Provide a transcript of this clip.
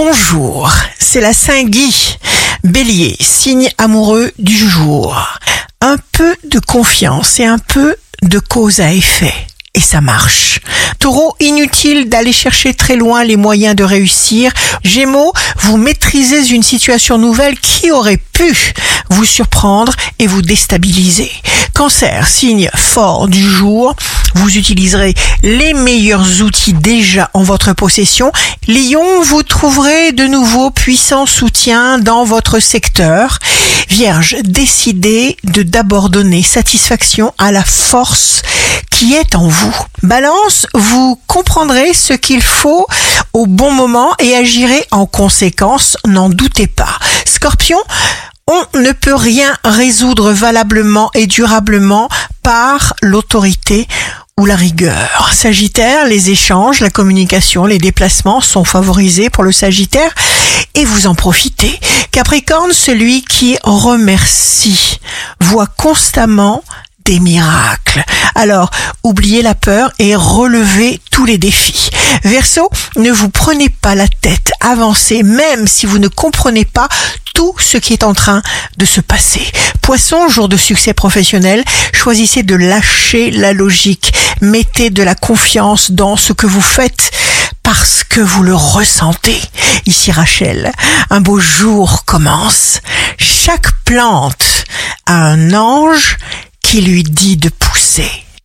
Bonjour, c'est la Saint-Guy. Bélier, signe amoureux du jour. Un peu de confiance et un peu de cause à effet. Et ça marche. Taureau, inutile d'aller chercher très loin les moyens de réussir. Gémeaux, vous maîtrisez une situation nouvelle qui aurait pu vous surprendre et vous déstabiliser. Cancer, signe fort du jour, vous utiliserez les meilleurs outils déjà en votre possession. Lion, vous trouverez de nouveaux puissants soutiens dans votre secteur. Vierge, décidez de d'abord donner satisfaction à la force qui est en vous. Balance, vous comprendrez ce qu'il faut au bon moment et agirez en conséquence, n'en doutez pas. Scorpion, on ne peut rien résoudre valablement et durablement par l'autorité ou la rigueur. Sagittaire, les échanges, la communication, les déplacements sont favorisés pour le Sagittaire et vous en profitez. Capricorne, celui qui remercie, voit constamment des miracles. Alors, oubliez la peur et relevez tous les défis. Verseau, ne vous prenez pas la tête, avancez même si vous ne comprenez pas tout ce qui est en train de se passer. Poisson, jour de succès professionnel, choisissez de lâcher la logique, mettez de la confiance dans ce que vous faites parce que vous le ressentez. Ici Rachel, un beau jour commence. Chaque plante a un ange qui lui dit de pousser.